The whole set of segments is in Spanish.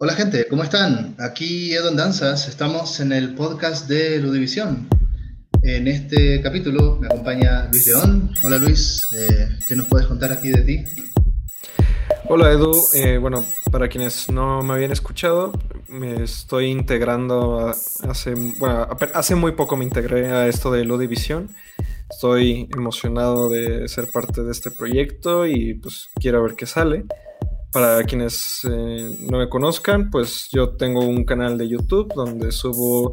Hola gente, ¿cómo están? Aquí Edon Danzas, estamos en el podcast de Ludivisión. En este capítulo me acompaña Luis León. Hola Luis, eh, ¿qué nos puedes contar aquí de ti? Hola Edu, eh, bueno, para quienes no me habían escuchado, me estoy integrando hace, bueno, hace muy poco me integré a esto de Ludivisión. Estoy emocionado de ser parte de este proyecto y pues quiero ver qué sale. Para quienes eh, no me conozcan, pues yo tengo un canal de YouTube donde subo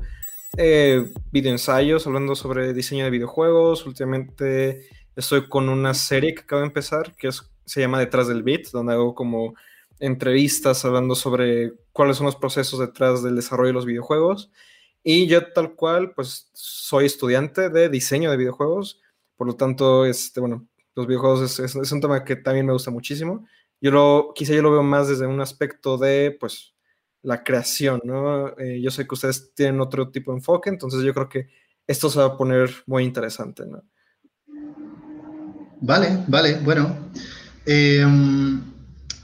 eh, video ensayos hablando sobre diseño de videojuegos. Últimamente estoy con una serie que acabo de empezar que se llama Detrás del Beat, donde hago como entrevistas hablando sobre cuáles son los procesos detrás del desarrollo de los videojuegos. Y yo tal cual, pues soy estudiante de diseño de videojuegos, por lo tanto, este, bueno, los videojuegos es un tema que también me gusta muchísimo. Yo lo, quizá yo lo veo más desde un aspecto de, pues, la creación, ¿no? Eh, yo sé que ustedes tienen otro tipo de enfoque, entonces yo creo que esto se va a poner muy interesante, ¿no? Vale, vale, bueno. Eh,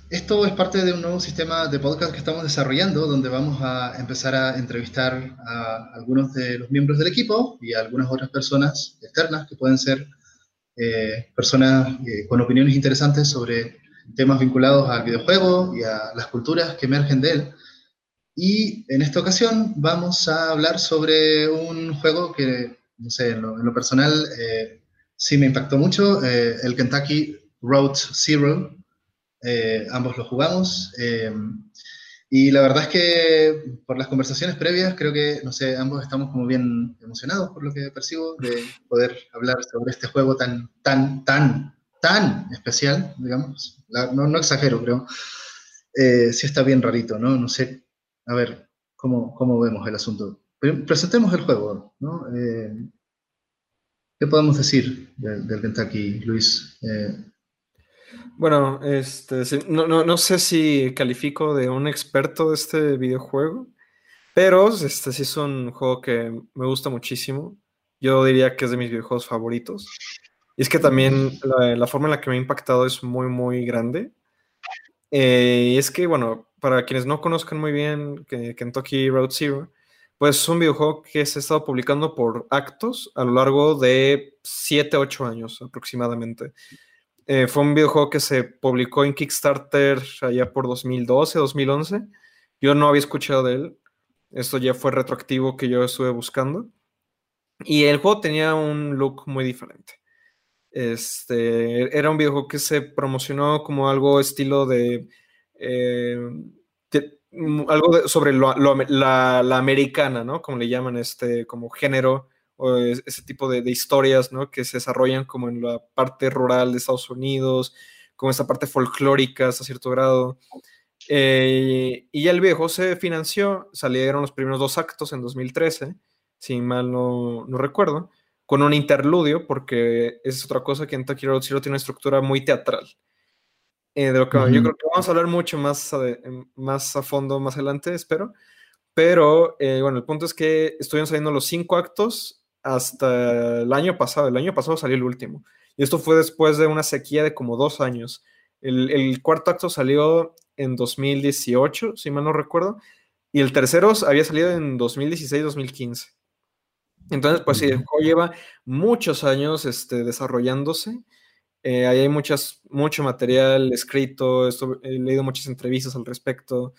esto es parte de un nuevo sistema de podcast que estamos desarrollando, donde vamos a empezar a entrevistar a algunos de los miembros del equipo y a algunas otras personas externas que pueden ser eh, personas con opiniones interesantes sobre temas vinculados al videojuego y a las culturas que emergen de él. Y en esta ocasión vamos a hablar sobre un juego que, no sé, en lo, personal eh, sí me impactó mucho, eh, el Kentucky Road Zero. Eh, ambos lo jugamos. y la verdad es que por las conversaciones previas, creo que, no sé, ambos estamos como bien emocionados por lo que percibo de poder hablar sobre este juego tan, tan, tan tan especial, digamos, no, exagero, creo, eh, sí está bien rarito, ¿no? No sé, a ver, ¿cómo, cómo vemos el asunto? Presentemos el juego, ¿no? Eh, ¿Qué podemos decir del, Kentucky, Luis? Eh, bueno, este, no, no, no, sé si califico de un experto de este videojuego, pero este sí es un juego que me gusta muchísimo. Yo diría que es de mis videojuegos favoritos. Y es que también la, forma en la que me ha impactado es muy, muy grande. Eh, y es que, bueno, para quienes no conozcan muy bien Kentucky Road Zero, pues es un videojuego que se ha estado publicando por actos a lo largo de 7, 8 años aproximadamente. Eh, fue un videojuego que se publicó en Kickstarter allá por 2012, 2011. Yo no había escuchado de él. Esto ya fue retroactivo que yo estuve buscando. Y el juego tenía un look muy diferente. Este, era un videojuego que se promocionó como algo estilo de... Eh, algo sobre la, americana, ¿no? Como le llaman este, como género, o ese tipo de, historias, ¿no? Que se desarrollan como en la parte rural de Estados Unidos, como esta parte folclórica hasta cierto grado. Eh, y ya el videojuego se financió, salieron los primeros dos actos en 2013, si mal no recuerdo con un interludio, porque es otra cosa que en Tokyo Road Zero tiene una estructura muy teatral. Eh, de lo que yo creo que vamos a hablar mucho más a, más a fondo más adelante, espero. Pero eh, bueno, el punto es que estuvieron saliendo los cinco actos hasta el año pasado. El año pasado salió el último. Y esto fue después de una sequía de como dos años. El, el cuarto acto salió en 2018, si mal no recuerdo. Y el tercero había salido en 2016-2015. Entonces, pues sí, el juego lleva muchos años este, desarrollándose. Eh, ahí hay muchas, mucho material escrito, he leído muchas entrevistas al respecto.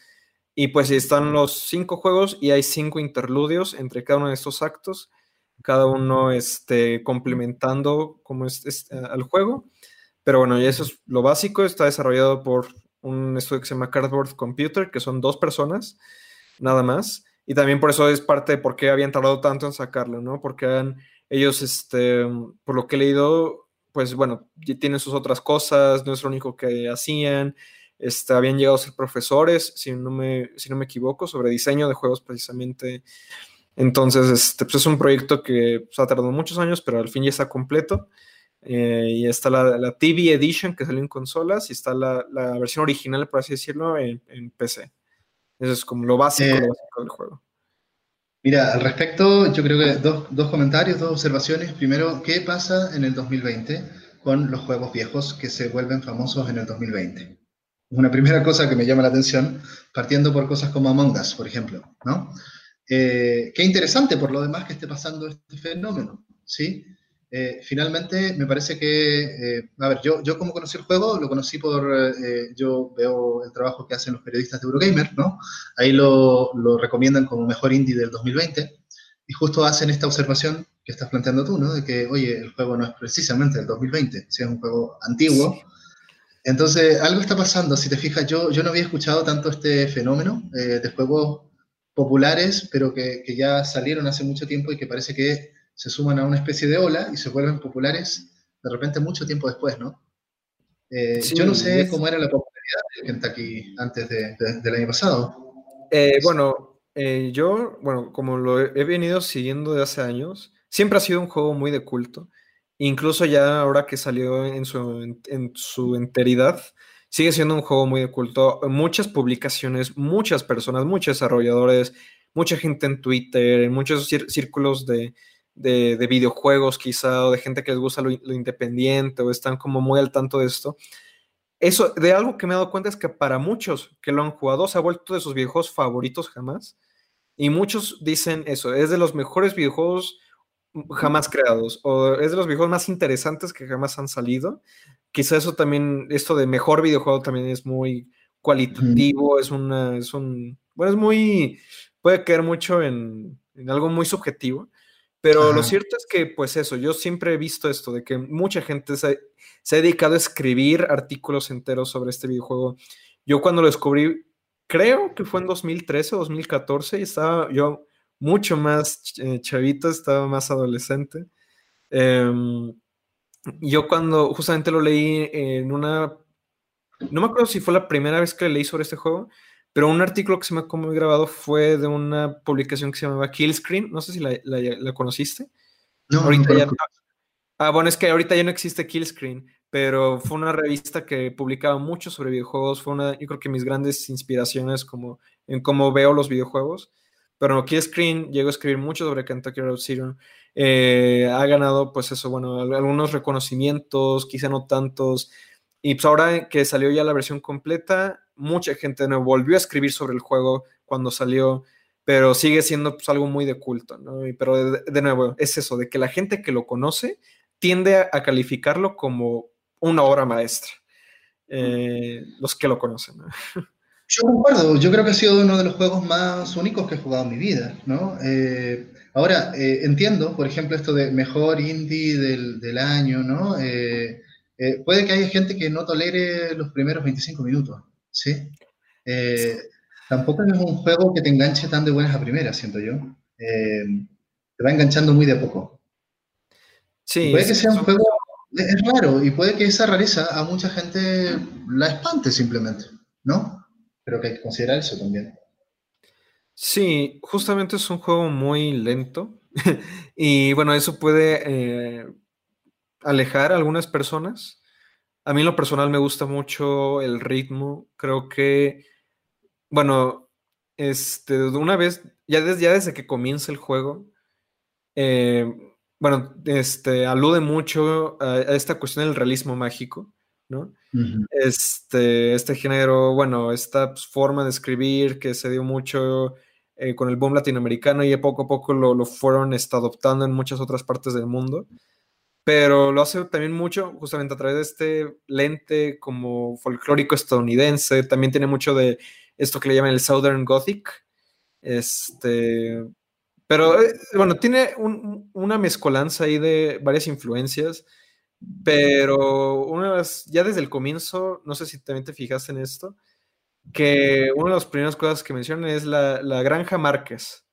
Y pues están los cinco juegos y hay cinco interludios entre cada uno de estos actos, cada uno este, complementando como es, al juego. Pero bueno, y eso es lo básico, está desarrollado por un estudio que se llama Cardboard Computer, que son dos personas, nada más. Y también por eso es parte de por qué habían tardado tanto en sacarlo, ¿no? Porque ellos, este, por lo que he leído, pues bueno, tienen sus otras cosas, no es lo único que hacían. Este, habían llegado a ser profesores, si no me, si no me equivoco, sobre diseño de juegos precisamente. Entonces, este, pues es un proyecto que pues, ha tardado muchos años, pero al fin ya está completo. Eh, y está la, la, TV Edition que salió en consolas y está la, la versión original, por así decirlo, en, en PC. Eso es como lo básico, eh, del juego. Mira, al respecto, yo creo que dos, dos, comentarios, dos observaciones. Primero, ¿qué pasa en el 2020 con los juegos viejos que se vuelven famosos en el 2020? una primera cosa que me llama la atención, partiendo por cosas como Among Us, por ejemplo, ¿no? Eh, qué interesante por lo demás que esté pasando este fenómeno, ¿sí? Eh, finalmente, me parece que, eh, a ver, yo, yo como conocí el juego, lo conocí por, yo veo el trabajo que hacen los periodistas de Eurogamer, ¿no? Ahí lo, lo recomiendan como mejor indie del 2020, y justo hacen esta observación que estás planteando tú, ¿no? De que, oye, el juego no es precisamente del 2020, si es un juego antiguo. Entonces, algo está pasando. Si te fijas, yo, yo no había escuchado tanto este fenómeno eh, de juegos populares, pero que, que, ya salieron hace mucho tiempo y que parece que se suman a una especie de ola y se vuelven populares de repente mucho tiempo después, ¿no? Eh, yo no sé cómo era la popularidad de Kentucky antes de, del año pasado. Eh, bueno, yo, bueno, como lo he venido siguiendo de hace años, siempre ha sido un juego muy de culto. Incluso ya ahora que salió en su, en su enteridad, sigue siendo un juego muy de culto. Muchas publicaciones, muchas personas, muchos desarrolladores, mucha gente en Twitter, en muchos círculos de, de, videojuegos quizá, o de gente que les gusta lo, independiente, o están como muy al tanto de esto. Eso, de algo que me he dado cuenta es que para muchos que lo han jugado, se ha vuelto de sus videojuegos favoritos jamás. Y muchos dicen eso, es de los mejores videojuegos jamás creados o es de los videojuegos más interesantes que jamás han salido. Quizá eso también, esto de mejor videojuego también es muy cualitativo, es una, es un, bueno, es muy, puede caer mucho en, algo muy subjetivo, pero lo cierto es que, pues eso, yo siempre he visto esto, de que mucha gente se, se, ha dedicado a escribir artículos enteros sobre este videojuego. Yo cuando lo descubrí, creo que fue en 2013 o 2014, y estaba yo mucho más eh, chavito, estaba más adolescente. Em, yo cuando justamente lo leí en una, no me acuerdo si fue la primera vez que leí sobre este juego, pero un artículo que se me ha grabado fue de una publicación que se llamaba Killscreen, no sé si la, conociste. No, ahorita ya, ah, bueno, es que ahorita ya no existe Killscreen, pero fue una revista que publicaba mucho sobre videojuegos, fue una, yo creo que mis grandes inspiraciones como en cómo veo los videojuegos. Pero Screen llegó a escribir mucho sobre Kentucky Road Zero. Eh, ha ganado, pues eso, bueno, algunos reconocimientos, quizá no tantos. Y pues ahora que salió ya la versión completa, mucha gente no volvió a escribir sobre el juego cuando salió, pero sigue siendo pues, algo muy de culto, ¿no? pero de, nuevo, es eso, de que la gente que lo conoce tiende a, calificarlo como una obra maestra. Eh, los que lo conocen. ¿no? Yo concuerdo, yo creo que ha sido uno de los juegos más únicos que he jugado en mi vida. Eh, ahora, eh, entiendo, por ejemplo, esto de mejor indie del, año, ¿no? Puede que haya gente que no tolere los primeros 25 minutos, ¿sí? tampoco es un juego que te enganche tan de buenas a primeras, siento yo. te va enganchando muy de a poco. Sí. puede que sea un juego, es raro, y puede que esa rareza a mucha gente la espante simplemente, ¿no? Creo que hay que considerar eso también. Sí, justamente es un juego muy lento y bueno, eso puede eh, alejar a algunas personas. A mí en lo personal me gusta mucho el ritmo. Creo que, bueno, este, una vez, ya desde, ya desde que comienza el juego, eh, bueno, este, alude mucho a, esta cuestión del realismo mágico, ¿no? este, este género, bueno, esta pues, forma de escribir que se dio mucho eh, con el boom latinoamericano y poco a poco lo, lo fueron está, adoptando en muchas otras partes del mundo. Pero lo hace también mucho justamente a través de este lente como folclórico estadounidense. También tiene mucho de esto que le llaman el Southern Gothic. Este, pero eh, bueno, tiene una mezcolanza ahí de varias influencias. Pero una ya desde el comienzo, no sé si también te fijaste en esto, que una de las primeras cosas que mencionan es la, Granja Márquez,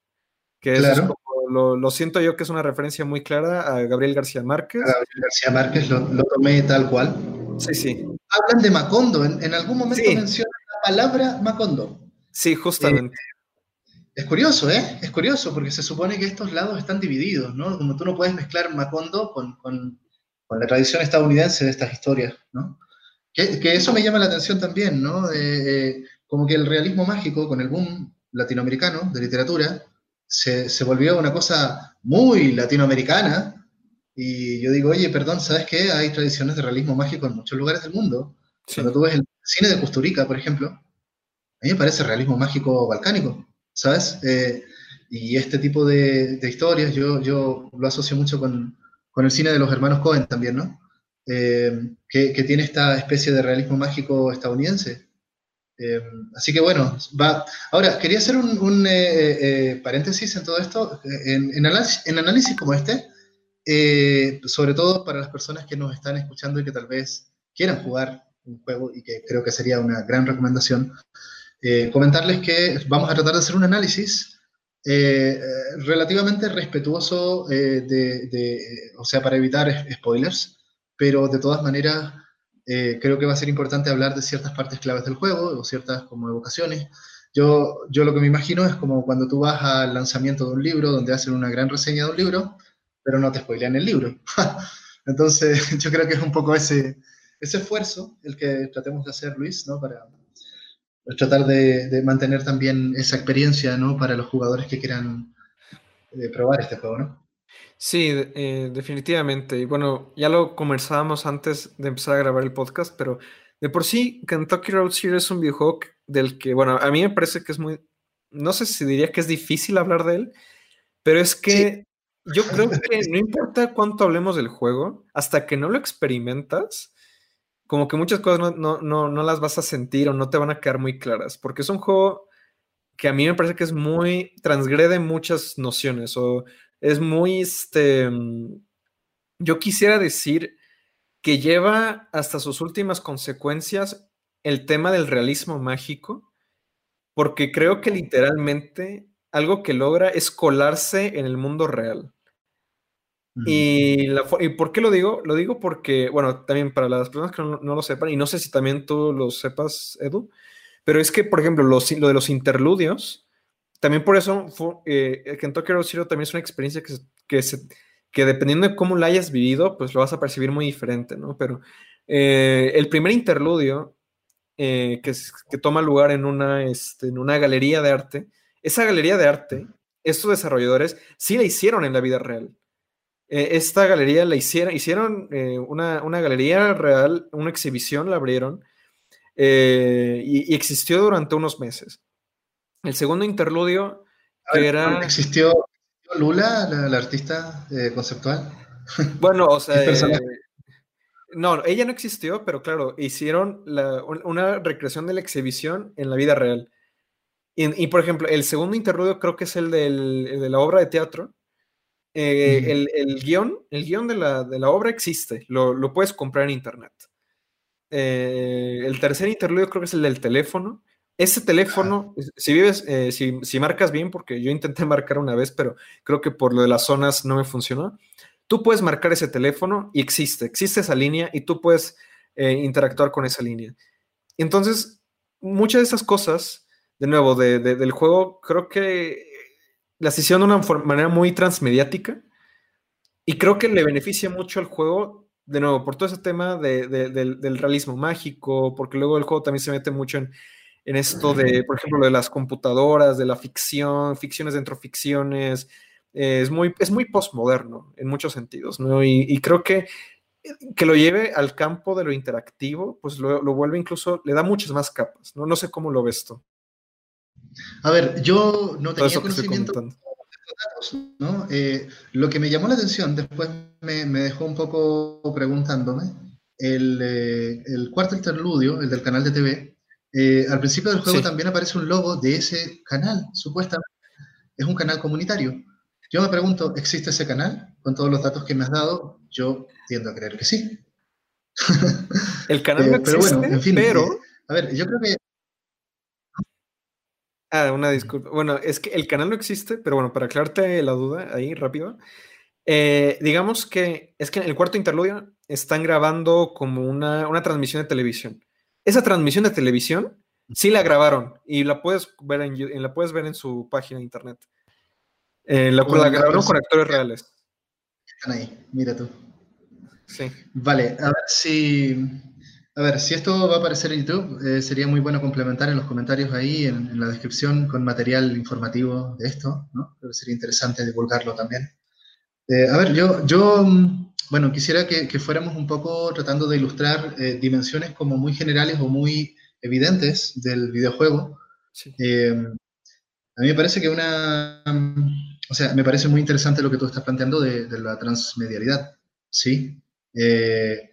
que es como, lo, siento yo que es una referencia muy clara a Gabriel García Márquez. Gabriel García Márquez lo, tomé tal cual. Sí, sí. Hablan de Macondo, en, algún momento mencionan la palabra Macondo. Sí, justamente. Eh, es curioso, ¿eh? Es curioso, porque se supone que estos lados están divididos, ¿no? Como tú no puedes mezclar Macondo con con la tradición estadounidense de estas historias, ¿no? Que, eso me llama la atención también, ¿no? como que el realismo mágico con el boom latinoamericano de literatura se, se, volvió una cosa muy latinoamericana y yo digo, oye, perdón, ¿sabes qué? Hay tradiciones de realismo mágico en muchos lugares del mundo. Cuando tú ves el cine de Custurica, por ejemplo, a mí me parece realismo mágico balcánico, ¿sabes? Eh, y este tipo de, historias yo, yo, lo asocio mucho con, con, el cine de los hermanos Cohen también, ¿no? Eh, que, que, tiene esta especie de realismo mágico estadounidense. Eh, así que bueno, va. Ahora, quería hacer un, un paréntesis en todo esto. En, en, análisis, en análisis como este, sobre todo para las personas que nos están escuchando y que tal vez quieran jugar un juego y que creo que sería una gran recomendación, eh, comentarles que vamos a tratar de hacer un análisis eh, relativamente respetuoso eh, de, o sea, para evitar spoilers, pero de todas maneras creo que va a ser importante hablar de ciertas partes claves del juego o ciertas como evocaciones. Yo, yo lo que me imagino es como cuando tú vas al lanzamiento de un libro donde hacen una gran reseña de un libro, pero no te spoilean el libro. Entonces, yo creo que es un poco ese, ese esfuerzo el que tratemos de hacer, Luis, ¿no? Para tratar de, mantener también esa experiencia, ¿no? Para los jugadores que quieran eh, probar este juego. Sí, eh, definitivamente. Y bueno, ya lo conversábamos antes de empezar a grabar el podcast, pero de por sí, Kentucky Road Zero es un videojuego del que, bueno, a mí me parece que es muy, no sé si diría que es difícil hablar de él, pero es que yo creo que no importa cuánto hablemos del juego, hasta que no lo experimentas, como que muchas cosas no, no, las vas a sentir o no te van a quedar muy claras, porque es un juego que a mí me parece que es muy, transgrede muchas nociones o es muy, este, mm, yo quisiera decir que lleva hasta sus últimas consecuencias el tema del realismo mágico, porque creo que literalmente algo que logra es colarse en el mundo real. Y, por qué lo digo? Lo digo porque, bueno, también para las personas que no, lo sepan, y no sé si también tú lo sepas, Edu, pero es que, por ejemplo, lo de los interludios, también por eso eh, Kentucky Road Zero también es una experiencia que, que, que, dependiendo de cómo la hayas vivido, pues lo vas a percibir muy diferente, ¿no? Pero eh, el primer interludio eh, que, que, toma lugar en una, este, en una galería de arte, esa galería de arte, estos desarrolladores sí la hicieron en la vida real. Eh, esta galería la hicieron, hicieron eh, una, galería real, una exhibición la abrieron eh, y, existió durante unos meses. El segundo interludio que era... ¿Existió Lula, la, artista conceptual? Bueno, o sea... no, ella no existió, pero claro, hicieron una recreación de la exhibición en la vida real. Y, por ejemplo, el segundo interludio creo que es el de la obra de teatro, eh, el, guion, el guion de la, obra existe, lo, puedes comprar en internet. Eh, el tercer interludio creo que es el del teléfono. Ese teléfono, si vives, eh, si, marcas bien, porque yo intenté marcar una vez, pero creo que por lo de las zonas no me funcionó. Tú puedes marcar ese teléfono y existe, existe esa línea y tú puedes interactuar con esa línea. Entonces, muchas de esas cosas, de nuevo, del juego, creo que las hicieron de una manera muy transmediática y creo que le beneficia mucho al juego, de nuevo, por todo ese tema del, realismo mágico, porque luego el juego también se mete mucho en, esto de, por ejemplo, de las computadoras, de la ficción, ficciones dentro de ficciones. es muy, es muy postmoderno en muchos sentidos, ¿no? Y, creo que que lo lleve al campo de lo interactivo, pues lo, lo, vuelve incluso, le da muchas más capas, ¿no? No sé cómo lo ves tú. A ver, yo no tenía conocimiento de datos, ¿no? Eh, lo que me llamó la atención, después me, dejó un poco preguntándome, el, eh, el, cuarto interludio, el del canal de TV, eh, al principio del juego también aparece un logo de ese canal, supuestamente. Es un canal comunitario. Yo me pregunto, ¿existe ese canal? Con todos los datos que me has dado, yo tiendo a creer que sí. El canal no existe, pero bueno, en fin. Pero... a ver, yo creo que Ah, una disculpa. Bueno, es que el canal no existe, pero bueno, para aclararte la duda ahí rápido, eh, digamos que es que en el cuarto interludio están grabando como una, transmisión de televisión. Esa transmisión de televisión sí la grabaron y la puedes ver en, la puedes ver en su página de internet. Eh, la, la grabaron con actores reales. Están ahí, mira tú. Sí. Vale, a ver si a ver, si esto va a aparecer en YouTube, eh, sería muy bueno complementar en los comentarios ahí, en, la descripción, con material informativo de esto, ¿no? Que sería interesante divulgarlo también. Eh, a ver, yo, yo mm, bueno, quisiera que, fuéramos un poco tratando de ilustrar eh, dimensiones como muy generales o muy evidentes del videojuego. Eh, a mí me parece que una, o sea, me parece muy interesante lo que tú estás planteando de, la transmedialidad, ¿sí? Eh,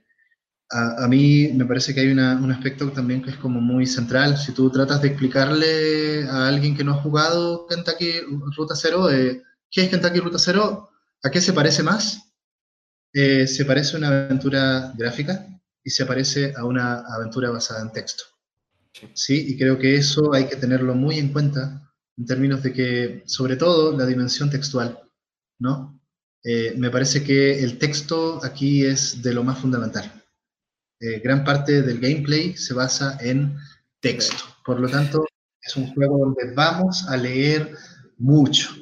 a, mí me parece que hay un aspecto también que es como muy central. Si tú tratas de explicarle a alguien que no ha jugado Kentucky Ruta Zero, eh, ¿qué es Kentucky Ruta Zero? ¿A qué se parece más? Eh, se parece a una aventura gráfica y se parece a una aventura basada en texto. Sí. Y creo que eso hay que tenerlo muy en cuenta en términos de que, sobre todo, la dimensión textual, ¿no? Eh, me parece que el texto aquí es de lo más fundamental. Eh, gran parte del gameplay se basa en texto. Por lo tanto, es un juego donde vamos a leer mucho.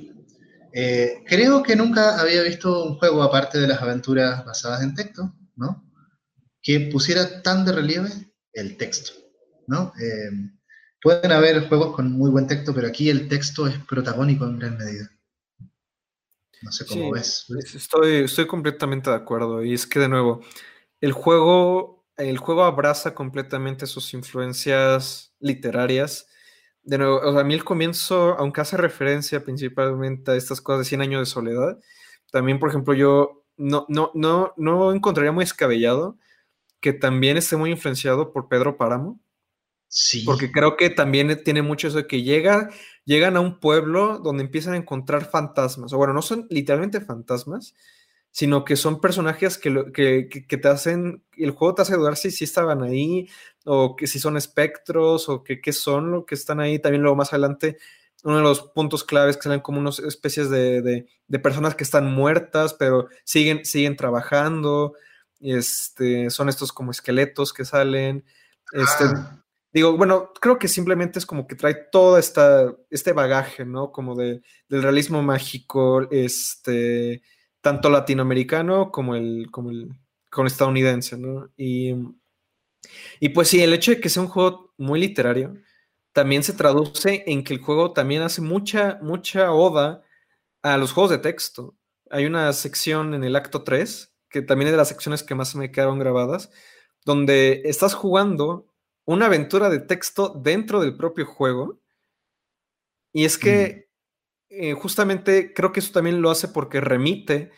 Eh, creo que nunca había visto un juego, aparte de las aventuras basadas en texto, ¿no? que pusiera tan de relieve el texto. ¿no? Eh, pueden haber juegos con muy buen texto, pero aquí el texto es protagónico en gran medida. No sé cómo ves. Estoy, estoy completamente de acuerdo. Y es que, de nuevo, el juego, el juego abraza completamente sus influencias literarias. De nuevo, a mí el comienzo, aunque hace referencia principalmente a estas cosas de 100 años de soledad, también, por ejemplo, yo no, no, no, no encontraría muy escabellado que también esté muy influenciado por Pedro Páramo. Sí. Porque creo que también tiene mucho eso de que llega, llegan a un pueblo donde empiezan a encontrar fantasmas. O bueno, no son literalmente fantasmas, sino que son personajes que, que, te hacen, el juego te hace dudar si, si estaban ahí, o que si son espectros, o que qué son lo que están ahí. También luego más adelante, uno de los puntos claves que salen como unas especies de, de, personas que están muertas, pero siguen, siguen trabajando. Este, son estos como esqueletos que salen. Este, ah. Digo, bueno, creo que simplemente es como que trae todo esta, este bagaje, ¿no? Como de, del realismo mágico, este, tanto latinoamericano como el, como el, estadounidense, ¿no? Y, y pues sí, el hecho de que sea un juego muy literario también se traduce en que el juego también hace mucha, mucha oda a los juegos de texto. Hay una sección en el acto 3, que también es de las secciones que más me quedaron grabadas, donde estás jugando una aventura de texto dentro del propio juego. Y es que eh, justamente creo que eso también lo hace porque remite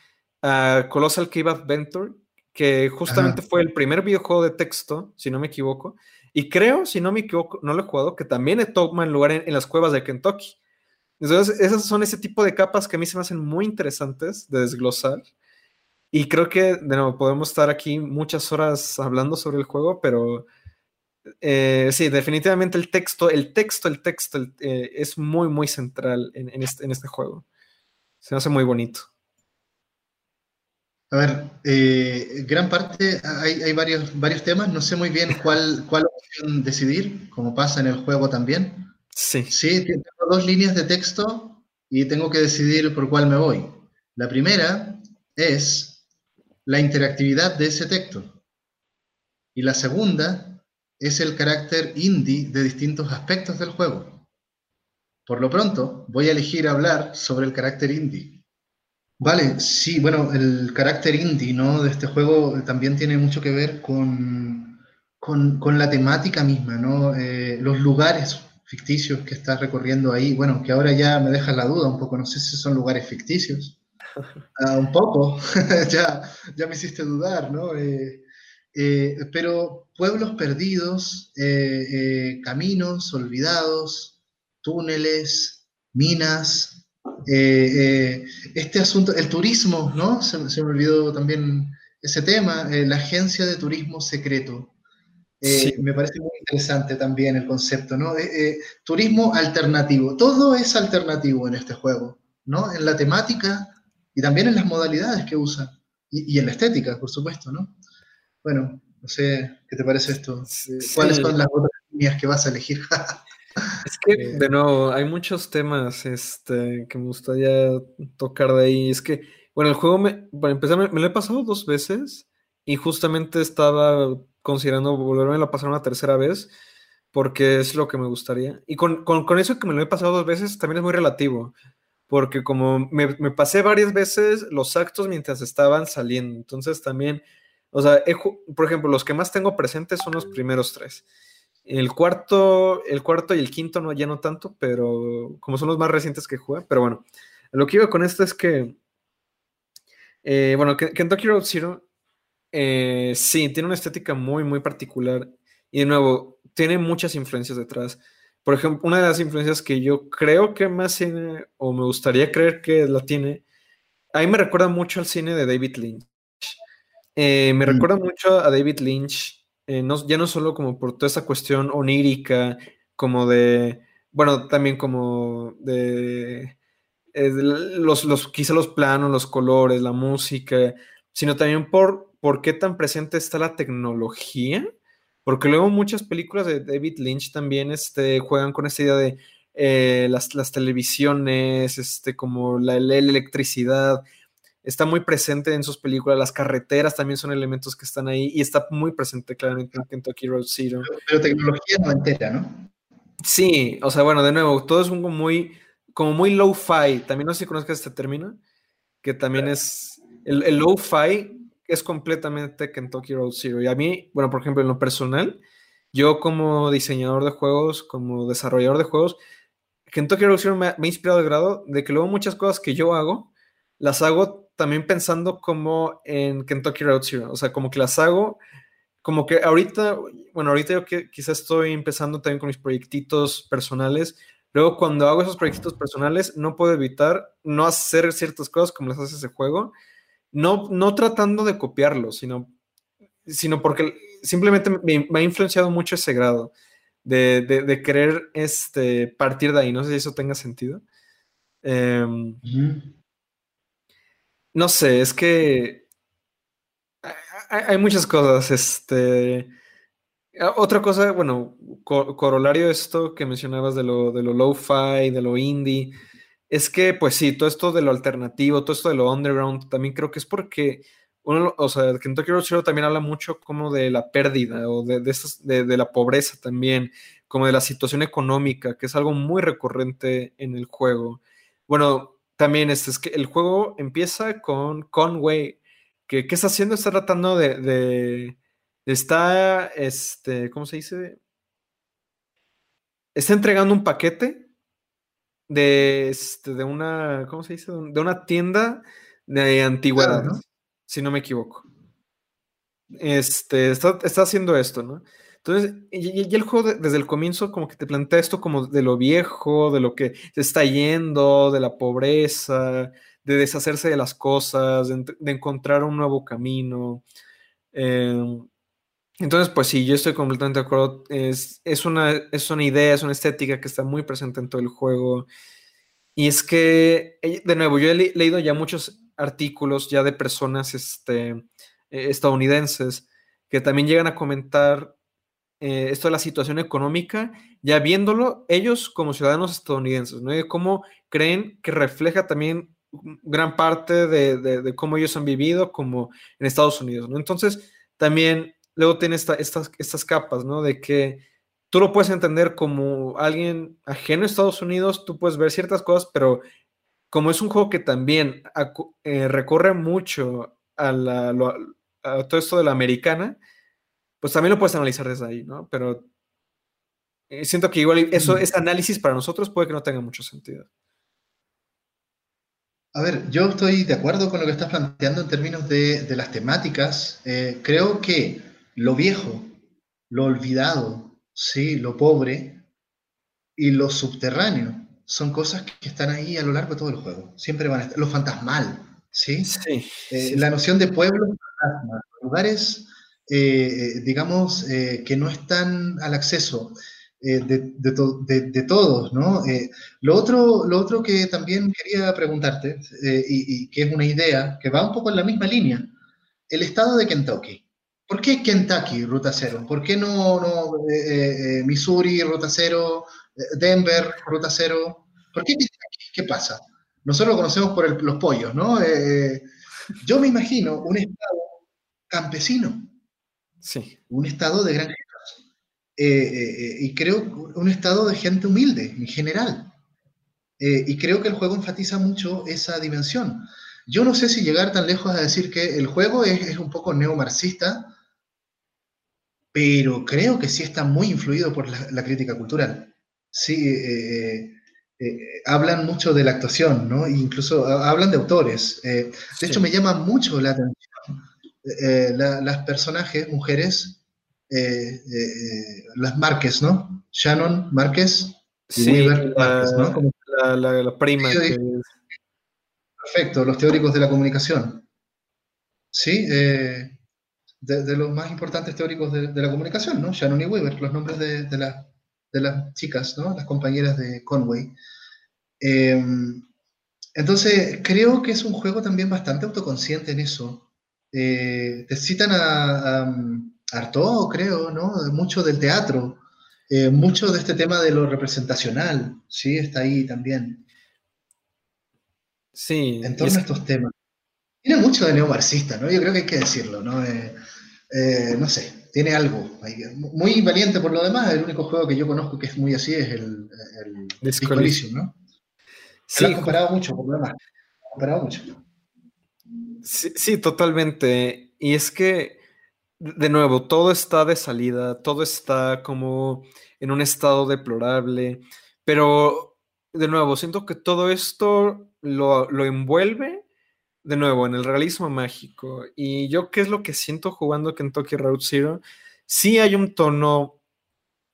a Colossal Cave Adventure, que justamente fue el primer videojuego de texto, si no me equivoco. Y creo, si no me equivoco, no lo he jugado, que también toma lugar en, las cuevas de Kentucky. Entonces, esas son ese tipo de capas que a mí se me hacen muy interesantes de desglosar. Y creo que, de nuevo, podemos estar aquí muchas horas hablando sobre el juego, pero eh, sí, definitivamente el texto, el texto, el texto eh, es muy, muy central este, en, este, juego. Se me hace muy bonito. A ver, eh, gran parte, hay, varios, varios temas, no sé muy bien cuál, cuál opción decidir, como pasa en el juego también. Sí. Sí, tengo dos líneas de texto y tengo que decidir por cuál me voy. La primera es la interactividad de ese texto. Y la segunda es el carácter indie de distintos aspectos del juego. Por lo pronto, voy a elegir hablar sobre el carácter indie. Vale, sí, bueno, el carácter indie ¿no? de este juego también tiene mucho que ver con, con, la temática misma, ¿no? Eh, los lugares ficticios que estás recorriendo ahí, bueno, que ahora ya me deja la duda un poco, no sé si son lugares ficticios. Ah, un poco, ya, ya me hiciste dudar, ¿no? Eh, eh, pero pueblos perdidos, eh, eh, caminos olvidados, túneles, minas, este asunto, el turismo, ¿no? Se, me olvidó también ese tema, la agencia de turismo secreto. Me parece muy interesante también el concepto, ¿no? turismo alternativo. Todo es alternativo en este juego, ¿no? En la temática y también en las modalidades que usa. Y, y en la estética, por supuesto, ¿no? Bueno, no sé, ¿qué te parece esto? ¿Cuáles son las otras líneas que vas a elegir? es que, eh, de nuevo, hay muchos temas este, que me gustaría tocar de ahí. Es que, bueno, el juego, me, para empezar, me, lo he pasado dos veces y justamente estaba considerando volverme a pasar una tercera vez porque es lo que me gustaría. Y con, con, con, eso que me lo he pasado dos veces también es muy relativo. porque como me, pasé varias veces los actos mientras estaban saliendo, entonces también, o sea, por ejemplo, los que más tengo presentes son los primeros tres. El cuarto, el cuarto y el quinto no, ya no tanto, pero como son los más recientes que jugué, pero bueno, lo que iba con esto es que, eh, bueno, Kentucky Road Zero, eh, sí, tiene una estética muy, muy particular y de nuevo, tiene muchas influencias detrás. Por ejemplo, una de las influencias que yo creo que más tiene, o me gustaría creer que la tiene, a mí me recuerda mucho al cine de David Lynch. Eh, me mm. recuerda mucho a David Lynch, eh, ya no solo como por toda esa cuestión onírica, como de, bueno, también como de, eh, los, los, quizá los planos, los colores, la música, sino también por, por qué tan presente está la tecnología porque luego muchas películas de David Lynch también este, juegan con esta idea de eh, las, televisiones, este, como la, electricidad. Está muy presente en sus películas. Las carreteras también son elementos que están ahí y está muy presente claramente en Kentucky Road Zero. Pero, tecnología no entera, ¿no? Sí, o sea, bueno, de nuevo, todo es un muy, como muy low-fi. También no sé si conozcas este término, que también es el, el low-fi es completamente Kentucky Road Zero. Y a mí, bueno, por ejemplo, en lo personal, yo como diseñador de juegos, como desarrollador de juegos, Kentucky Road Zero me, ha inspirado de grado de que luego muchas cosas que yo hago, las hago también pensando como en Kentucky Road Zero. O sea, como que las hago, como que ahorita, bueno, ahorita yo que quizás estoy empezando también con mis proyectitos personales. Luego, cuando hago esos proyectitos personales, no puedo evitar no hacer ciertas cosas como las hace ese juego no, no tratando de copiarlo, sino, sino porque simplemente me, ha influenciado mucho ese grado de, querer este, partir de ahí. No sé si eso tenga sentido. Em, no sé, es que hay, muchas cosas. Este, otra cosa, bueno, corolario de esto que mencionabas de lo, de lo lo-fi, de lo indie es que, pues sí, todo esto de lo alternativo, todo esto de lo underground, también creo que es porque uno, o sea, Kentucky Road Zero también habla mucho como de la pérdida o de, de, la pobreza también, como de la situación económica, que es algo muy recurrente en el juego. Bueno, también este, es que el juego empieza con Conway, que ¿qué está haciendo? Está tratando de, de, está, este, ¿cómo se dice? Está entregando un paquete de, este, de una, ¿cómo se dice? De una tienda de antigüedades, si no me equivoco. Este, está, haciendo esto, ¿no? Entonces, y, el juego desde el comienzo como que te plantea esto como de lo viejo, de lo que se está yendo, de la pobreza, de deshacerse de las cosas, de, encontrar un nuevo camino. Em, entonces, pues sí, yo estoy completamente de acuerdo. Es, es, una, es una idea, es una estética que está muy presente en todo el juego. Y es que, eh, de nuevo, yo he leído ya muchos artículos ya de personas este, eh, estadounidenses que también llegan a comentar eh, esto de la situación económica, ya viéndolo ellos como ciudadanos estadounidenses, ¿no? Y cómo creen que refleja también gran parte de, de, cómo ellos han vivido como en Estados Unidos, ¿no? Entonces, también luego tiene estas, estas capas, ¿no? De que tú lo puedes entender como alguien ajeno a Estados Unidos, tú puedes ver ciertas cosas, pero como es un juego que también eh, recorre mucho a, todo esto de la americana, pues también lo puedes analizar desde ahí, ¿no? Pero eh, siento que igual eso, ese análisis para nosotros puede que no tenga mucho sentido. A ver, yo estoy de acuerdo con lo que estás planteando en términos de, las temáticas. Eh, creo que lo viejo, lo olvidado, ¿sí? lo pobre y lo subterráneo son cosas que están ahí a lo largo de todo el juego. Siempre van a estar. Lo fantasmal, ¿sí? sí, eh, la noción de pueblos lugares, eh, eh, digamos, que no están al acceso. de, de, todos, ¿no? lo, otro, lo otro que también quería preguntarte, y, y, que es una idea que va un poco en la misma línea, el estado de Kentucky. ¿Por qué Kentucky, ruta cero? ¿Por qué no, no eh, eh, Missouri, ruta cero, eh, Denver, ruta cero? ¿Por qué Kentucky? ¿Qué pasa? Nosotros lo conocemos por los pollos, ¿no? yo me imagino un estado campesino. Sí. Un estado de granjeros. y creo un estado de gente humilde en general. Eh, y creo que el juego enfatiza mucho esa dimensión. Yo no sé si llegar tan lejos a decir que el juego es, un poco neomarxista, pero creo que sí está muy influido por la, crítica cultural. Sí, eh, eh, hablan mucho de la actuación, ¿no? E incluso hablan de autores. de hecho, me llama mucho la atención las personajes, mujeres, las Márquez, ¿no? Shannon Márquez y Weaver Márquez, ¿no? la, prima. Perfecto, los teóricos de la comunicación. Sí, eh, de, los más importantes teóricos de, la comunicación, ¿no? Shannon y Weaver, los nombres de, de las chicas, ¿no? Las compañeras de Conway. Eh, entonces, creo que es un juego también bastante autoconsciente en eso. Eh, te citan a, a, Artaud, creo, ¿no? Mucho del teatro. Eh, mucho de este tema de lo representacional, ¿sí? Está ahí también. Sí. En torno a estos temas. Tiene mucho de neomarxista, ¿no? Yo creo que hay que decirlo, ¿no? Eh, eh, no sé, tiene algo. Muy valiente por lo demás. El único juego que yo conozco que es muy así es el, el Disco ¿no? Sí. Lo comparado mucho, por lo demás. comparado mucho. Sí, totalmente. Y es que de nuevo, todo está de salida, todo está como en un estado deplorable, pero de nuevo, siento que todo esto lo, envuelve de nuevo en el realismo mágico. Y yo, ¿qué es lo que siento jugando Kentucky Road Zero? Sí hay un tono,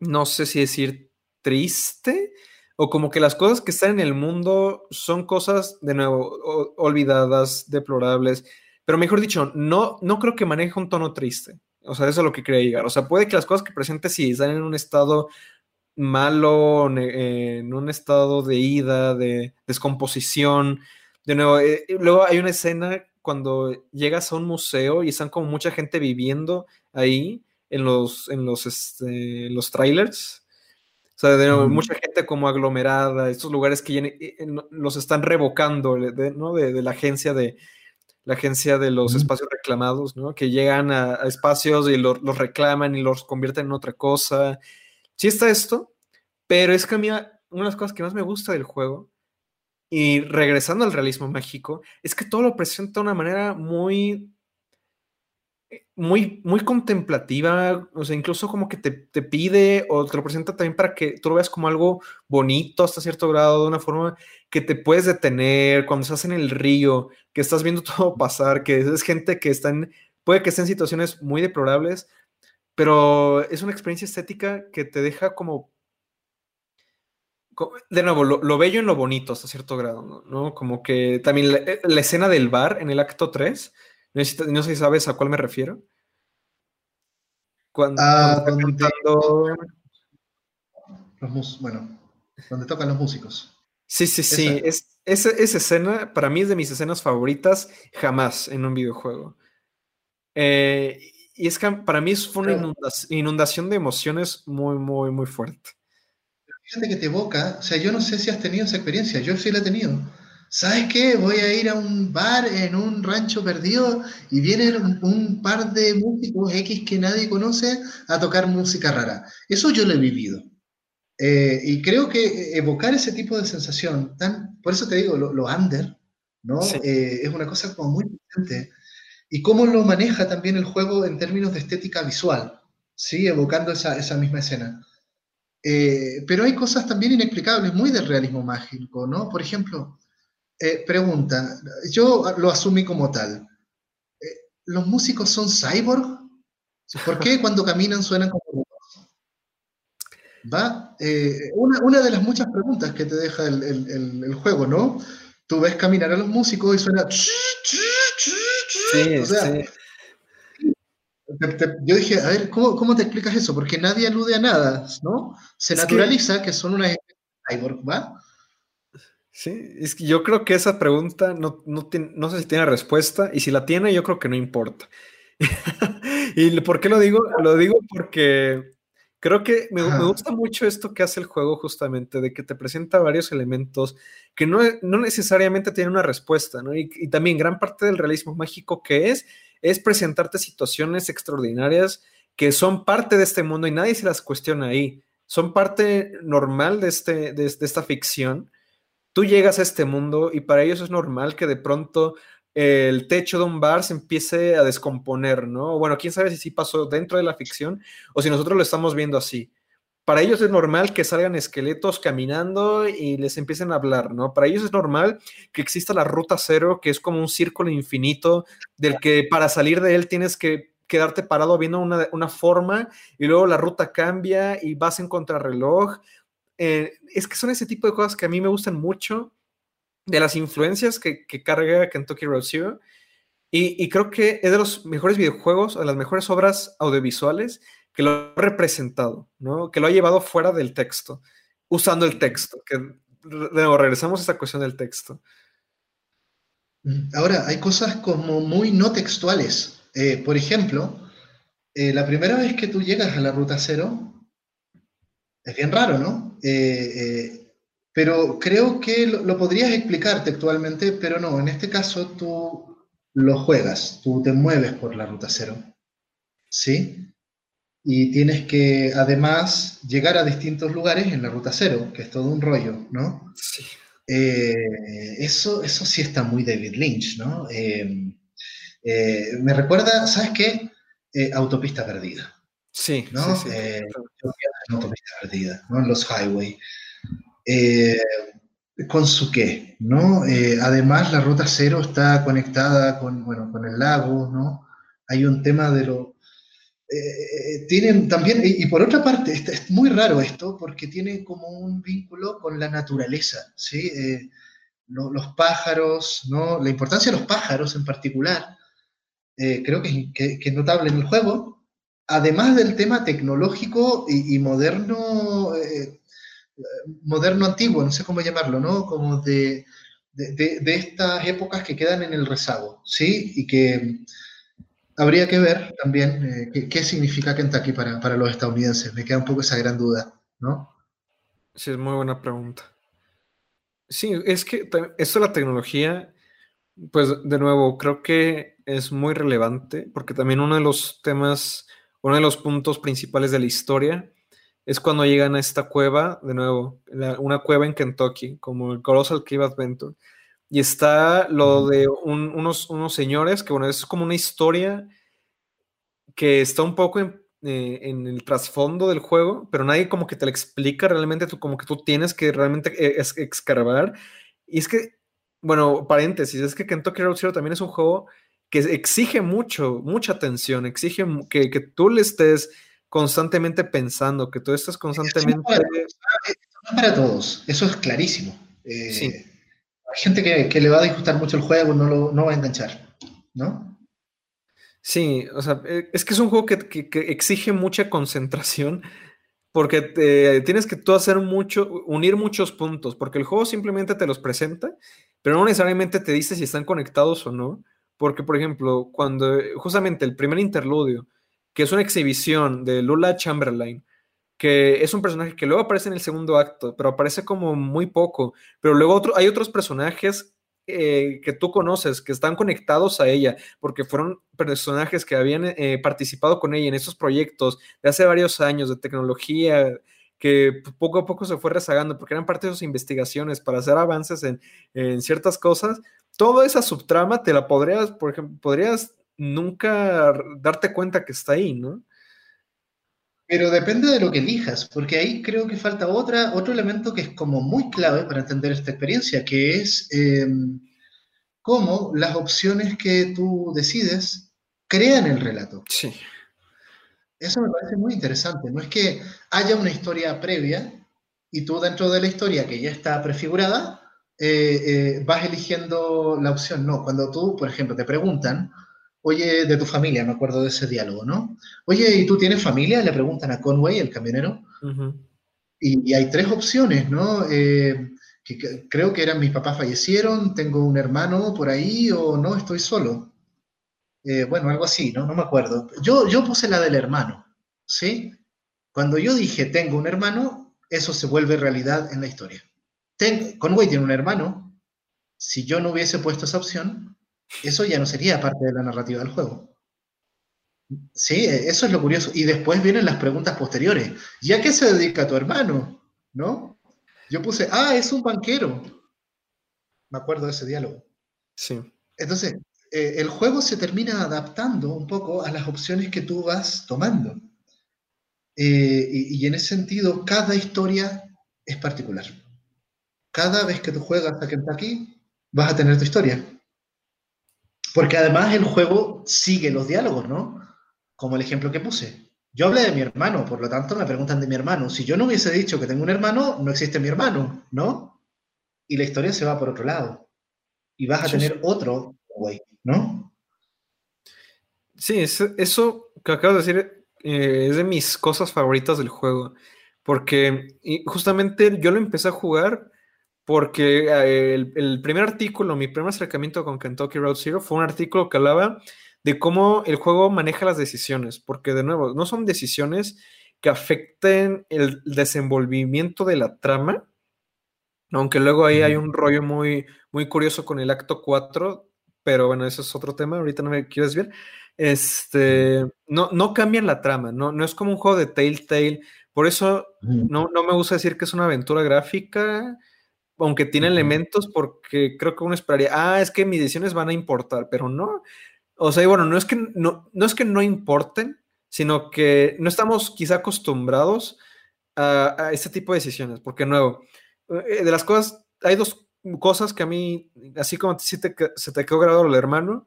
no sé si decir triste, o como que las cosas que están en el mundo son cosas, de nuevo, olvidadas, deplorables, pero mejor dicho, no, no creo que maneje un tono triste. O sea, eso es lo que quería llegar. O sea, puede que las cosas que presente sí están en un estado malo, en un estado de ida, de descomposición. De nuevo, eh, luego hay una escena cuando llegas a un museo y están como mucha gente viviendo ahí en los, en los, este, los trailers. O sea, de nuevo, mucha gente como aglomerada, estos lugares que eh, los están revocando ¿no? de la agencia de, la agencia de los espacios reclamados, ¿no? Que llegan a, espacios y los reclaman y los convierten en otra cosa. Sí está esto, pero es que a mí una de las cosas que más me gusta del juego, y regresando al realismo mágico, es que todo lo presenta de una manera muy muy, muy contemplativa, o sea, incluso como que te, pide o te lo presenta también para que tú lo veas como algo bonito hasta cierto grado, de una forma que te puedes detener cuando estás en el río, que estás viendo todo pasar, que es gente que está en, puede que esté en situaciones muy deplorables, pero es una experiencia estética que te deja como, de nuevo, lo, bello en lo bonito hasta cierto grado, ¿no? Como que también la, la escena del bar en el acto 3 no sé, si sabes a cuál me refiero. Cuando, ah, bueno, donde tocan los músicos. Sí, sí, sí. Es, esa, escena para mí es de mis escenas favoritas jamás en un videojuego. Eh, y es que para mí fue una inundación de emociones muy, muy, muy fuerte. Fíjate que te evoca, o sea, yo no sé si has tenido esa experiencia, yo sí la he tenido ¿sabes qué? Voy a ir a un bar en un rancho perdido y vienen un, par de músicos X que nadie conoce a tocar música rara. Eso yo lo he vivido. Eh, y creo que evocar ese tipo de sensación, tan, por eso te digo, lo, under, ¿no? Eh, es una cosa como muy potente. Y cómo lo maneja también el juego en términos de estética visual, ¿sí? Evocando esa, esa misma escena. Eh, pero hay cosas también inexplicables, muy del realismo mágico, ¿no? Por ejemplo, eh, pregunta, yo lo asumí como tal. Eh, ¿Los músicos son cyborg? ¿Por qué cuando caminan suenan como ¿Va? Eh, una, de las muchas preguntas que te deja el, juego, ¿no? Tú ves caminar a los músicos y suena... Sí, yo dije, a ver, ¿cómo, te explicas eso? Porque nadie alude a nada, ¿no? Se naturaliza que... que son una cyborg, ¿va? Sí, es que yo creo que esa pregunta no, no, sé si tiene respuesta y si la tiene yo creo que no importa. ¿Y por qué lo digo? Lo digo porque creo que me, gusta mucho esto que hace el juego justamente, de que te presenta varios elementos que no, necesariamente tienen una respuesta, ¿no? Y, y, también gran parte del realismo mágico que es, es presentarte situaciones extraordinarias que son parte de este mundo y nadie se las cuestiona ahí. Son parte normal de, este, de esta ficción tú llegas a este mundo y para ellos es normal que de pronto el techo de un bar se empiece a descomponer, ¿no? Bueno, quién sabe si sí pasó dentro de la ficción o si nosotros lo estamos viendo así. Para ellos es normal que salgan esqueletos caminando y les empiecen a hablar, ¿no? Para ellos es normal que exista la ruta cero, que es como un círculo infinito del que para salir de él tienes que quedarte parado viendo una, una forma y luego la ruta cambia y vas en contrarreloj. Eh, es que son ese tipo de cosas que a mí me gustan mucho de las influencias que, que carga Kentucky Road Zero. Y, creo que es de los mejores videojuegos, de las mejores obras audiovisuales que lo ha representado, ¿no? Que lo ha llevado fuera del texto, usando el texto. Que, nuevo, regresamos a esa cuestión del texto. Mm, ahora, hay cosas como muy no textuales. Eh, por ejemplo, eh, la primera vez que tú llegas a la ruta cero, es bien raro, ¿no? Eh, pero creo que lo, lo, podrías explicar textualmente, pero no, en este caso tú lo juegas, tú te mueves por la ruta cero, ¿sí? Y tienes que además llegar a distintos lugares en la ruta cero, que es todo un rollo, ¿no? Sí. Eh, eso, eso sí está muy David Lynch, ¿no? Eh, eh, me recuerda, ¿sabes qué? autopista perdida. Sí, ¿no? sí, sí. autopista perdida, ¿no? En los highway. Eh, con su qué, ¿no? Eh, además, la ruta cero está conectada con, bueno, con el lago, ¿no? Hay un tema de lo... Eh, tienen también, y, y, por otra parte, es, es, muy raro esto, porque tiene como un vínculo con la naturaleza, ¿sí? Eh, lo, los pájaros, ¿no? La importancia de los pájaros en particular, creo que, que, que, es notable en el juego, además del tema tecnológico y, moderno moderno antiguo, no sé cómo llamarlo, ¿no? Como de, de, estas épocas que quedan en el rezago, ¿sí? Y que habría que ver también eh, qué, qué, significa Kentucky para, para los estadounidenses. Me queda un poco esa gran duda, ¿no? Sí, es muy buena pregunta. Sí, es que esto de la tecnología, pues de nuevo, creo que es muy relevante porque también uno de los temas, uno de los puntos principales de la historia es cuando llegan a esta cueva, de nuevo, la, una cueva en Kentucky, como el Colossal Cave Adventure. Y está lo de un, unos, unos señores, que bueno, es como una historia que está un poco en, eh, en el trasfondo del juego, pero nadie como que te la explica realmente, tú, como que tú tienes que realmente es, excavar. Y es que, bueno, paréntesis, es que Kentucky Road Zero también es un juego que exige mucho, mucha atención, exige que, que tú le estés constantemente pensando, que tú estás constantemente... No es para todos, eso es clarísimo. Eh, sí. Hay gente que, que, le va a disgustar mucho el juego, no, lo, no va a enganchar, ¿no? Sí, o sea, eh, es que es un juego que, que, que exige mucha concentración porque te, tienes que tú hacer mucho, unir muchos puntos, porque el juego simplemente te los presenta, pero no necesariamente te dice si están conectados o no, porque por ejemplo, cuando justamente el primer interludio, que es una exhibición de Lula Chamberlain, que es un personaje que luego aparece en el segundo acto, pero aparece como muy poco. Pero luego hay otros personajes eh, que tú conoces, que están conectados a ella, porque fueron personajes que habían eh, participado con ella en esos proyectos de hace varios años de tecnología, que poco a poco se fue rezagando, porque eran parte de sus investigaciones para hacer avances en, en ciertas cosas. Toda esa subtrama te la podrías, por ejemplo, podrías nunca darte cuenta que está ahí, ¿no? Pero depende de lo que elijas, porque ahí creo que falta otra, otro elemento que es como muy clave para entender esta experiencia, que es eh, cómo las opciones que tú decides crean el relato. Sí. Eso me parece muy interesante. No es que haya una historia previa y tú dentro de la historia que ya está prefigurada, eh, eh, vas eligiendo la opción. No, cuando tú, por ejemplo, te preguntan, oye, de tu familia, me acuerdo de ese diálogo, ¿no? Oye, ¿y tú tienes familia? Le preguntan a Conway, el camionero. Uh -huh. y, y, hay tres opciones, ¿no? Eh, que, que, creo que eran mis papás fallecieron, tengo un hermano por ahí o no, estoy solo. Bueno, algo así, ¿no? No me acuerdo. Yo, yo puse la del hermano, ¿sí? Cuando yo dije tengo un hermano, eso se vuelve realidad en la historia. Ten, Conway tiene un hermano. Si yo no hubiese puesto esa opción, eso ya no sería parte de la narrativa del juego. Sí, eso es lo curioso. Y después vienen las preguntas posteriores. ¿Y a qué se dedica tu hermano? ¿No? Yo puse, ah, es un banquero. me acuerdo de ese diálogo. Sí. Entonces, eh, el juego se termina adaptando un poco a las opciones que tú vas tomando. Eh, y, en ese sentido, cada historia es particular. Cada vez que tú juegas a Kentucky, vas a tener tu historia. Porque además el juego sigue los diálogos, ¿no? Como el ejemplo que puse. Yo hablé de mi hermano, por lo tanto me preguntan de mi hermano. Si yo no hubiese dicho que tengo un hermano, no existe mi hermano, ¿no? Y la historia se va por otro lado. Y vas a tener otro güey, ¿no? Sí, eso que acabo de decir eh, es de mis cosas favoritas del juego. Porque justamente yo lo empecé a jugar porque eh, el, primer artículo, mi primer acercamiento con Kentucky Road Zero fue un artículo que hablaba de cómo el juego maneja las decisiones, porque de nuevo, no son decisiones que afecten el desenvolvimiento de la trama, aunque luego ahí hay un rollo muy, muy curioso con el acto 4, pero bueno, eso es otro tema, ahorita no me quieres ver. Este, no, no cambian la trama, no, no es como un juego de Telltale, por eso no, no me gusta decir que es una aventura gráfica, aunque tiene elementos, porque creo que uno esperaría, ah, es que mis decisiones van a importar, pero no. O sea, y bueno, no es que no, no es que no importen, sino que no estamos quizá acostumbrados a, este tipo de decisiones, porque nuevo, eh, de las cosas, hay dos cosas que a mí, así como si te, se te quedó grabado el hermano,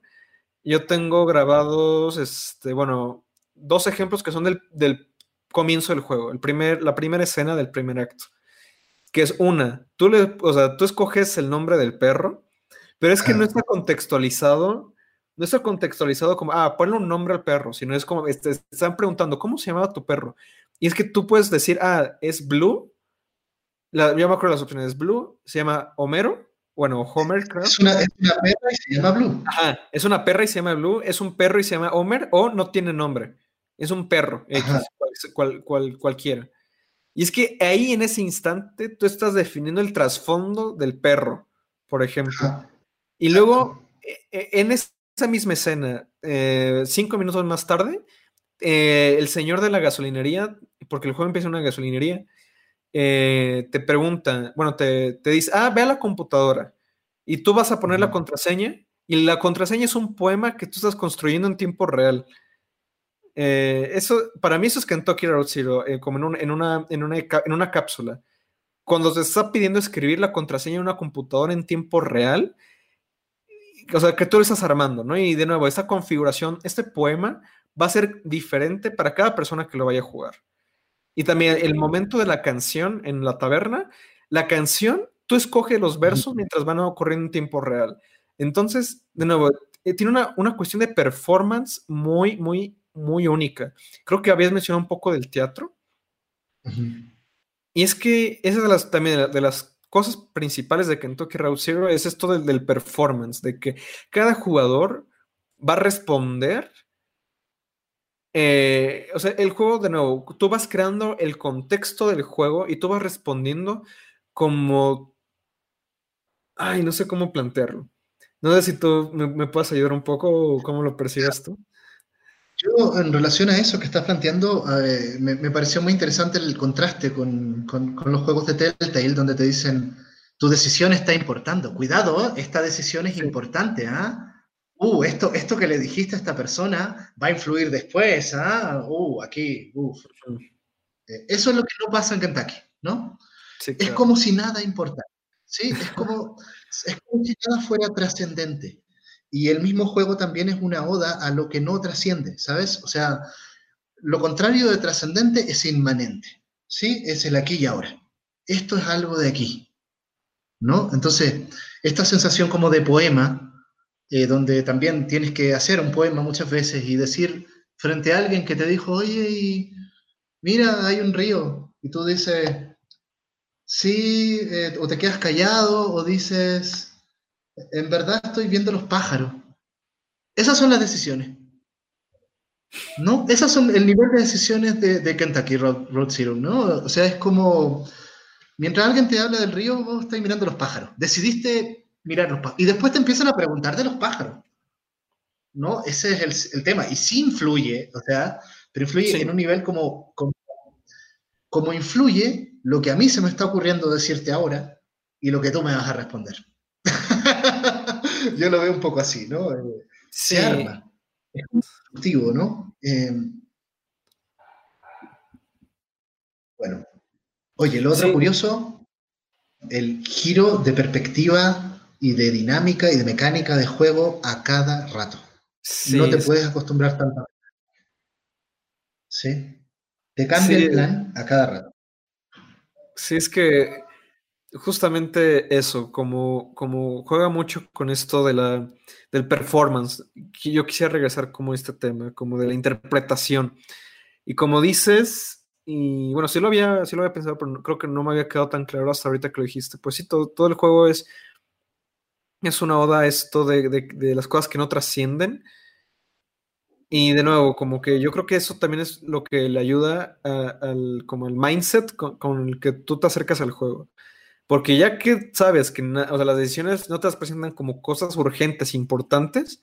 yo tengo grabados, este, bueno, dos ejemplos que son del, del comienzo del juego, el primer, la primera escena del primer acto que es una, tú le, o sea, tú escoges el nombre del perro, pero es que no está contextualizado, no está contextualizado como, ah, ponle un nombre al perro, sino es como, este, están preguntando, ¿cómo se llamaba tu perro? Y es que tú puedes decir, ah, es Blue, la, yo me acuerdo las opciones, Blue, se llama Homero, bueno, Homer, creo. Es una, perra y se llama Blue. Ajá, es una perra y se llama Blue, es un perro y se llama Homer, o no tiene nombre, es un perro, cual, cual, cualquiera. Y es que ahí en ese instante tú estás definiendo el trasfondo del perro, por ejemplo. Y luego, e, e, en esa misma escena, eh, cinco minutos más tarde, eh, el señor de la gasolinería, porque el juego empieza en una gasolinería, eh, te pregunta, bueno, te, te, dice, ah, ve a la computadora y tú vas a poner la contraseña y la contraseña es un poema que tú estás construyendo en tiempo real. Eh, eso, para mí eso es Kentucky Road Zero, eh, como en, una, en, una, cápsula. Cuando se está pidiendo escribir la contraseña en una computadora en tiempo real, o sea, que tú lo estás armando, ¿no? Y de nuevo, esta configuración, este poema va a ser diferente para cada persona que lo vaya a jugar. Y también el momento de la canción en la taberna, la canción, tú escoges los versos mientras van ocurriendo en tiempo real. Entonces, de nuevo, eh, tiene una, una, cuestión de performance muy, muy muy única. Creo que habías mencionado un poco del teatro. Y es que esa de las, también de las cosas principales de Kentucky Route Zero es esto del, del, performance, de que cada jugador va a responder. Eh, o sea, el juego, de nuevo, tú vas creando el contexto del juego y tú vas respondiendo como. Ay, no sé cómo plantearlo. No sé si tú me, me puedes ayudar un poco o cómo lo percibes tú. Yo, en relación a eso que estás planteando, eh, me, pareció muy interesante el contraste con, los juegos de Telltale, donde te dicen, tu decisión está importando. Cuidado, esta decisión es importante. ¿ah? Uh, esto, esto que le dijiste a esta persona va a influir después. ¿ah? Uh, aquí, eh, eso es lo que no pasa en Kentucky, ¿no? Es como si nada importara. ¿sí? Es, como, es como si nada fuera trascendente. Y el mismo juego también es una oda a lo que no trasciende, ¿sabes? O sea, lo contrario de trascendente es inmanente, ¿sí? Es el aquí y ahora. Esto es algo de aquí, ¿no? Entonces, esta sensación como de poema, eh, donde también tienes que hacer un poema muchas veces y decir frente a alguien que te dijo, oye, mira, hay un río, y tú dices, sí, eh, o te quedas callado, o dices, en verdad estoy viendo los pájaros. Esas son las decisiones. ¿No? Esas son el nivel de decisiones de, Kentucky Road, Zero, ¿no? O sea, es como, mientras alguien te habla del río, vos estás mirando los pájaros. Decidiste mirar los pájaros. Y después te empiezan a preguntar de los pájaros. ¿No? Ese es el, tema. Y sí influye, o sea, pero influye en un nivel como, como, como influye lo que a mí se me está ocurriendo decirte ahora y lo que tú me vas a responder. Yo lo veo un poco así, ¿no? Eh, se arma. Es constructivo, ¿no? Eh, bueno. Oye, lo otro curioso, el giro de perspectiva y de dinámica y de mecánica de juego a cada rato. no te puedes acostumbrar tanto. ¿Sí? Te cambia el plan a cada rato. Sí, es que justamente eso, como, como juega mucho con esto de la, del performance, yo quisiera regresar como a este tema, como de la interpretación. Y como dices, y bueno, sí lo había, sí lo había pensado, pero creo que no me había quedado tan claro hasta ahorita que lo dijiste. Pues sí, todo, todo el juego es, es una oda a esto de, de las cosas que no trascienden y de nuevo, como que yo creo que eso también es lo que le ayuda al, como el mindset con, el que tú te acercas al juego. Porque ya que sabes que las decisiones no te las presentan como cosas urgentes, importantes,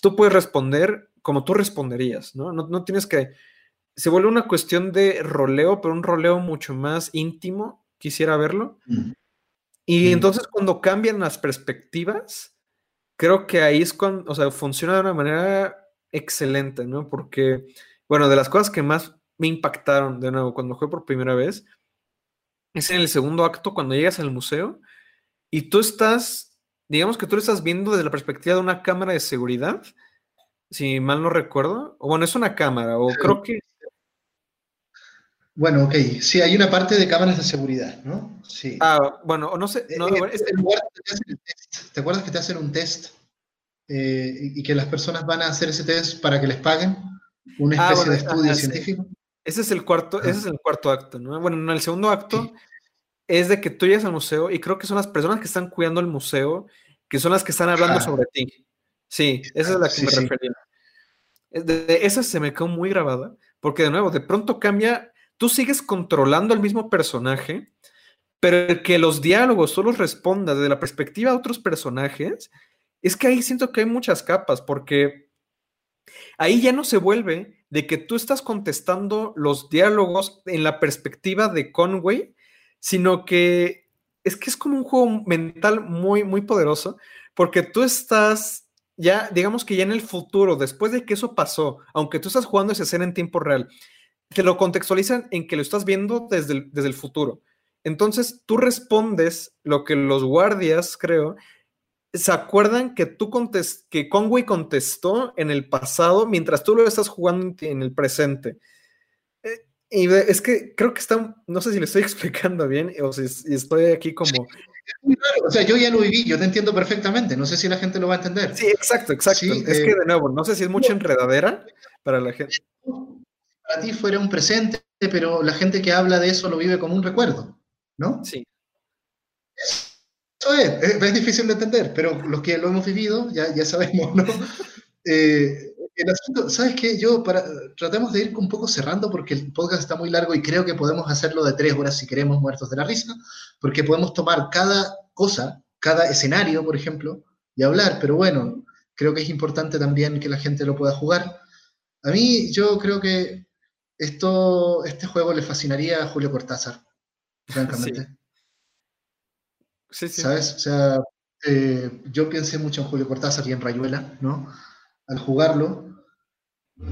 tú puedes responder como tú responderías, ¿no? No, no tienes que... Se vuelve una cuestión de roleo, pero un roleo mucho más íntimo, quisiera verlo. Mm. Y mm. entonces cuando cambian las perspectivas, creo que ahí es cuando, o sea, funciona de una manera excelente, ¿no? Porque, bueno, de las cosas que más me impactaron, de nuevo, cuando fue por primera vez, es en el segundo acto, cuando llegas al museo y tú estás, digamos que tú lo estás viendo desde la perspectiva de una cámara de seguridad, si mal no recuerdo, o bueno, es una cámara, o creo que... Bueno, ok, sí, hay una parte de cámaras de seguridad, ¿no? Sí. Ah, bueno, no sé. No, eh, eh, ¿Te acuerdas que te hacen un test eh, y que las personas van a hacer ese test para que les paguen una ah, especie de estudio científico. Ese es el cuarto, ese es el cuarto acto, ¿no? Bueno, en el segundo acto es de que tú llegas al museo y creo que son las personas que están cuidando el museo, que son las que están hablando sobre ti. Sí, esa es la que me refería. esa se me quedó muy grabada, porque de nuevo, de pronto cambia, tú sigues controlando al mismo personaje, pero el que los diálogos solo responda desde la perspectiva de otros personajes, es que ahí siento que hay muchas capas, porque ahí ya no se vuelve de que tú estás contestando los diálogos en la perspectiva de Conway, sino que es que es como un juego mental muy, muy poderoso, porque tú estás ya, digamos que ya en el futuro, después de que eso pasó, aunque tú estás jugando esa escena en tiempo real, te lo contextualizan en que lo estás viendo desde desde el futuro. Entonces tú respondes lo que los guardias, creo, ¿Se acuerdan que tú contest que Conway contestó en el pasado mientras tú lo estás jugando en el presente? Eh, y es que creo que está, no sé si le estoy explicando bien o si, estoy aquí como... O sea, yo ya lo viví, yo te entiendo perfectamente, no sé si la gente lo va a entender. Sí, exacto, exacto. es que eh, de nuevo, no sé si es mucha enredadera para la gente. Para ti fuera un presente, pero la gente que habla de eso lo vive como un recuerdo, ¿no? Sí es, difícil de entender, pero los que lo hemos vivido ya, ya sabemos, ¿no? Eh, el asunto, ¿sabes qué? Yo, para, tratemos de ir un poco cerrando porque el podcast está muy largo y creo que podemos hacerlo de tres horas si queremos, muertos de la risa, porque podemos tomar cada cosa, cada escenario, por ejemplo, y hablar, pero bueno, creo que es importante también que la gente lo pueda jugar. A mí, yo creo que esto, este juego le fascinaría a Julio Cortázar, francamente. ¿Sabes? O sea, eh, yo pensé mucho en Julio Cortázar y en Rayuela, ¿no? Al jugarlo.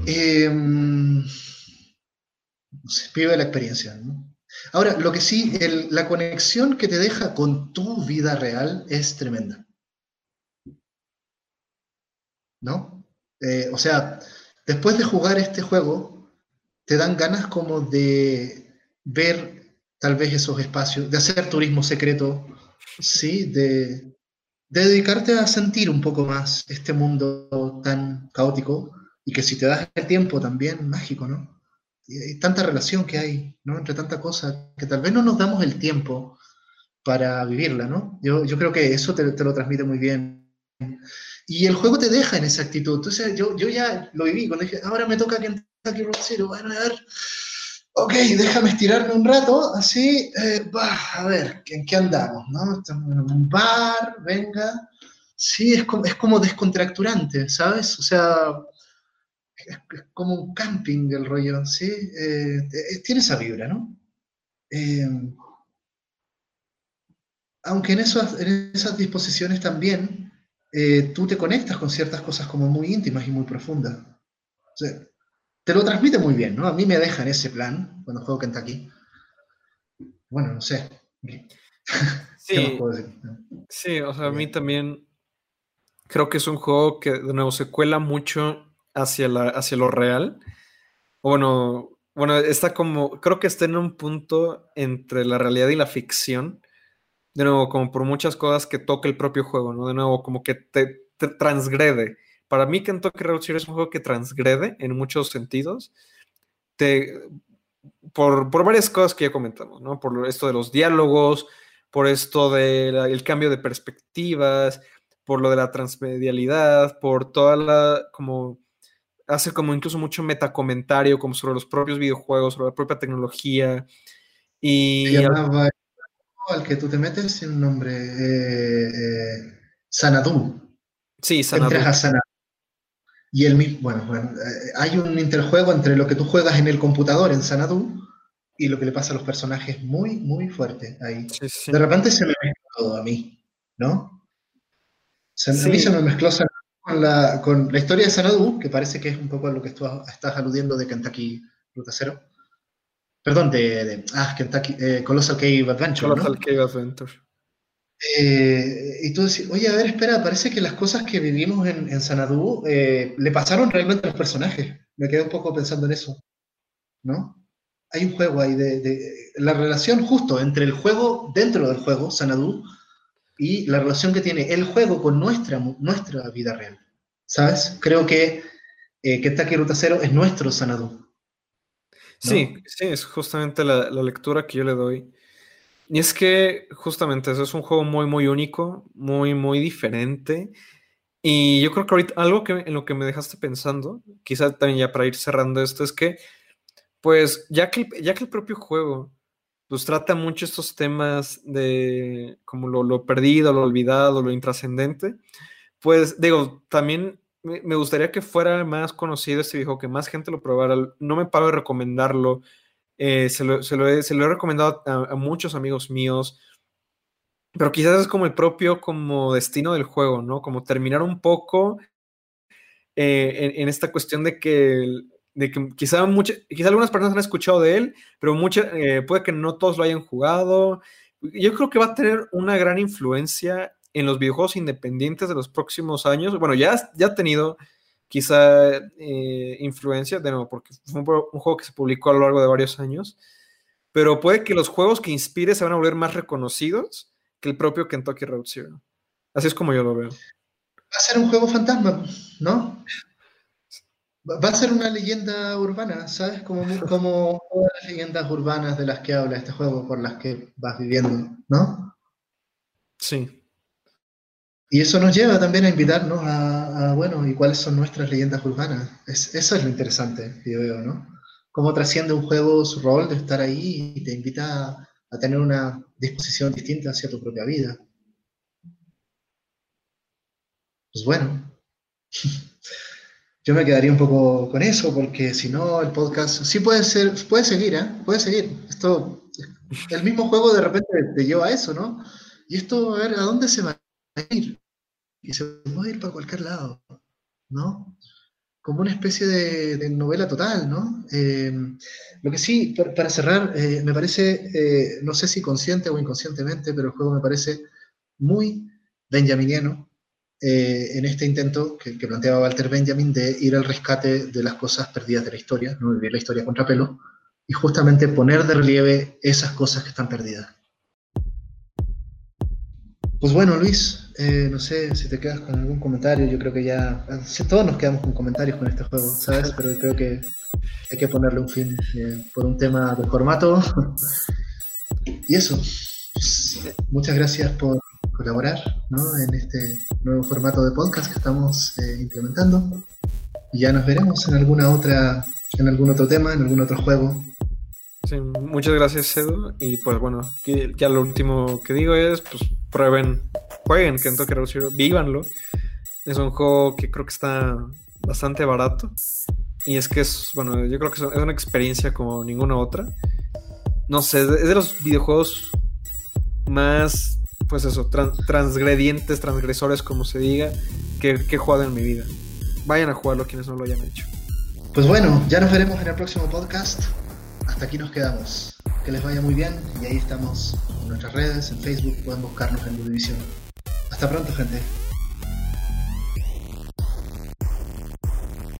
Em, no sé, vive la experiencia, ¿no? Ahora, lo que sí, la conexión que te deja con tu vida real es tremenda. ¿No? Eh, o sea, después de jugar este juego, te dan ganas como de ver tal vez esos espacios, de hacer turismo secreto, Sí, de, dedicarte a sentir un poco más este mundo tan caótico y que si te das el tiempo también mágico, ¿no? Y tanta relación que hay, ¿no? Entre tanta cosa que tal vez no nos damos el tiempo para vivirla, ¿no? Yo, creo que eso te, lo transmite muy bien. Y el juego te deja en esa actitud. Entonces yo, yo ya lo viví cuando dije, ahora me toca Kentucky Road bueno, a ver, ok, déjame estirarme un rato, así, eh, a ver, ¿en qué andamos? ¿no? Estamos en un bar, venga. Sí, es como, es como descontracturante, ¿sabes? O sea, es, como un camping el rollo, ¿sí? Eh, tiene esa vibra, ¿no? Eh, aunque en, en esas disposiciones también eh, tú te conectas con ciertas cosas como muy íntimas y muy profundas. Te lo transmite muy bien, ¿no? A mí me deja en ese plan cuando juego Kentucky. Bueno, no sé. Sí, sí, o sea, a mí también creo que es un juego que de nuevo se cuela mucho hacia, la, hacia lo real. Bueno, bueno, está como, creo que está en un punto entre la realidad y la ficción. De nuevo, como por muchas cosas que toca el propio juego, ¿no? De nuevo, como que te, transgrede. Para mí, Kentucky Road Zero es un juego que transgrede en muchos sentidos. Te, por, por, varias cosas que ya comentamos, ¿no? Por esto de los diálogos, por esto del cambio de perspectivas, por lo de la transmedialidad, por toda la, como, hace como incluso mucho metacomentario como sobre los propios videojuegos, sobre la propia tecnología. Y... al que tú te metes sin nombre, eh, eh, Sanadu. Sí, Sanadu. Y el mismo, bueno, bueno, eh, hay un interjuego entre lo que tú juegas en el computador en Sanadu y lo que le pasa a los personajes muy, muy fuerte ahí. De repente se me mezcla todo a mí, ¿no? Se, A mí se me mezcló con la, con la historia de Sanadu, que parece que es un poco a lo que tú estás aludiendo de Kentucky Ruta Cero. Perdón, de, de ah, Kentucky, eh, Colossal Cave Adventure. Colossal Cave Adventure. Eh, y tú decís, oye, a ver, espera, parece que las cosas que vivimos en, en Sanadu eh, le pasaron realmente a los personajes. Me quedé un poco pensando en eso, ¿no? Hay un juego ahí de, de la relación justo entre el juego dentro del juego, Sanadu, y la relación que tiene el juego con nuestra, nuestra vida real. ¿Sabes? Creo que eh, Kentucky Ruta Cero es nuestro Sanadu. Sí, sí, es justamente la, lectura que yo le doy. Y es que justamente eso es un juego muy, muy único, muy, muy diferente. Y yo creo que ahorita algo que, en lo que me dejaste pensando, quizá también ya para ir cerrando esto, es que, pues, ya que, ya que el propio juego pues trata mucho estos temas de como lo, perdido, lo olvidado, lo intrascendente. Pues digo, también me gustaría que fuera más conocido este viejo, que más gente lo probara. No me paro de recomendarlo. Eh, se, lo, he, recomendado a, muchos amigos míos. Pero quizás es como el propio como destino del juego, ¿no? Como terminar un poco eh, en, en, esta cuestión de que de que quizá, mucha, quizá algunas personas han escuchado de él, pero mucha, eh, puede que no todos lo hayan jugado. Yo creo que va a tener una gran influencia en los videojuegos independientes de los próximos años. Bueno, ya, ya ha tenido quizá eh, influencia, de nuevo, porque fue un, juego que se publicó a lo largo de varios años, pero puede que los juegos que inspire se van a volver más reconocidos que el propio Kentucky Road Zero. Así es como yo lo veo. Va a ser un juego fantasma, ¿no? Va a ser una leyenda urbana, ¿sabes? Como, como todas las leyendas urbanas de las que habla este juego, por las que vas viviendo, ¿no? Sí. Y eso nos lleva también a invitarnos a, bueno, ¿y cuáles son nuestras leyendas urbanas? eso es lo interesante yo veo, ¿no? Cómo trasciende un juego su rol de estar ahí y te invita a, a tener una disposición distinta hacia tu propia vida. Pues bueno. yo me quedaría un poco con eso, porque si no, el podcast sí puede ser, puede seguir, ¿eh? Puede seguir. Esto, el mismo juego de repente te lleva a eso, ¿no? Y esto, a ver, ¿a dónde se va a ir? Se puede ir para cualquier lado, ¿no? Como una especie de, novela total, ¿no? Eh, lo que sí, para, cerrar, eh, me parece, eh, no sé si consciente o inconscientemente, pero el juego me parece muy benjaminiano, eh, en este intento que, planteaba Walter Benjamin de ir al rescate de las cosas perdidas de la historia, no vivir la historia contra pelo, y justamente poner de relieve esas cosas que están perdidas. Pues bueno, Luis, eh, no sé si te quedas con algún comentario, yo creo que ya, todos nos quedamos con comentarios con este juego, ¿sabes? Pero creo que hay que ponerle un fin eh, por un tema de formato. y eso, muchas gracias por colaborar en este nuevo formato de podcast que estamos eh, implementando. Y ya nos veremos en alguna otra, en algún otro tema, en algún otro juego. Sí, muchas gracias, Edu. Y pues bueno, ya lo último que digo es, pues prueben, jueguen Kentucky Road Zero, vívanlo. Es un juego que creo que está bastante barato. Y es que es, bueno, yo creo que es una experiencia como ninguna otra. No sé, es de los videojuegos más pues eso, transgredientes, transgresores, como se diga, que, que he jugado en mi vida. Vayan a jugarlo quienes no lo hayan hecho. Pues bueno, ya nos veremos en el próximo podcast. Hasta aquí nos quedamos. Que les vaya muy bien y ahí estamos en nuestras redes, en Facebook, pueden buscarnos en División. Hasta pronto, gente.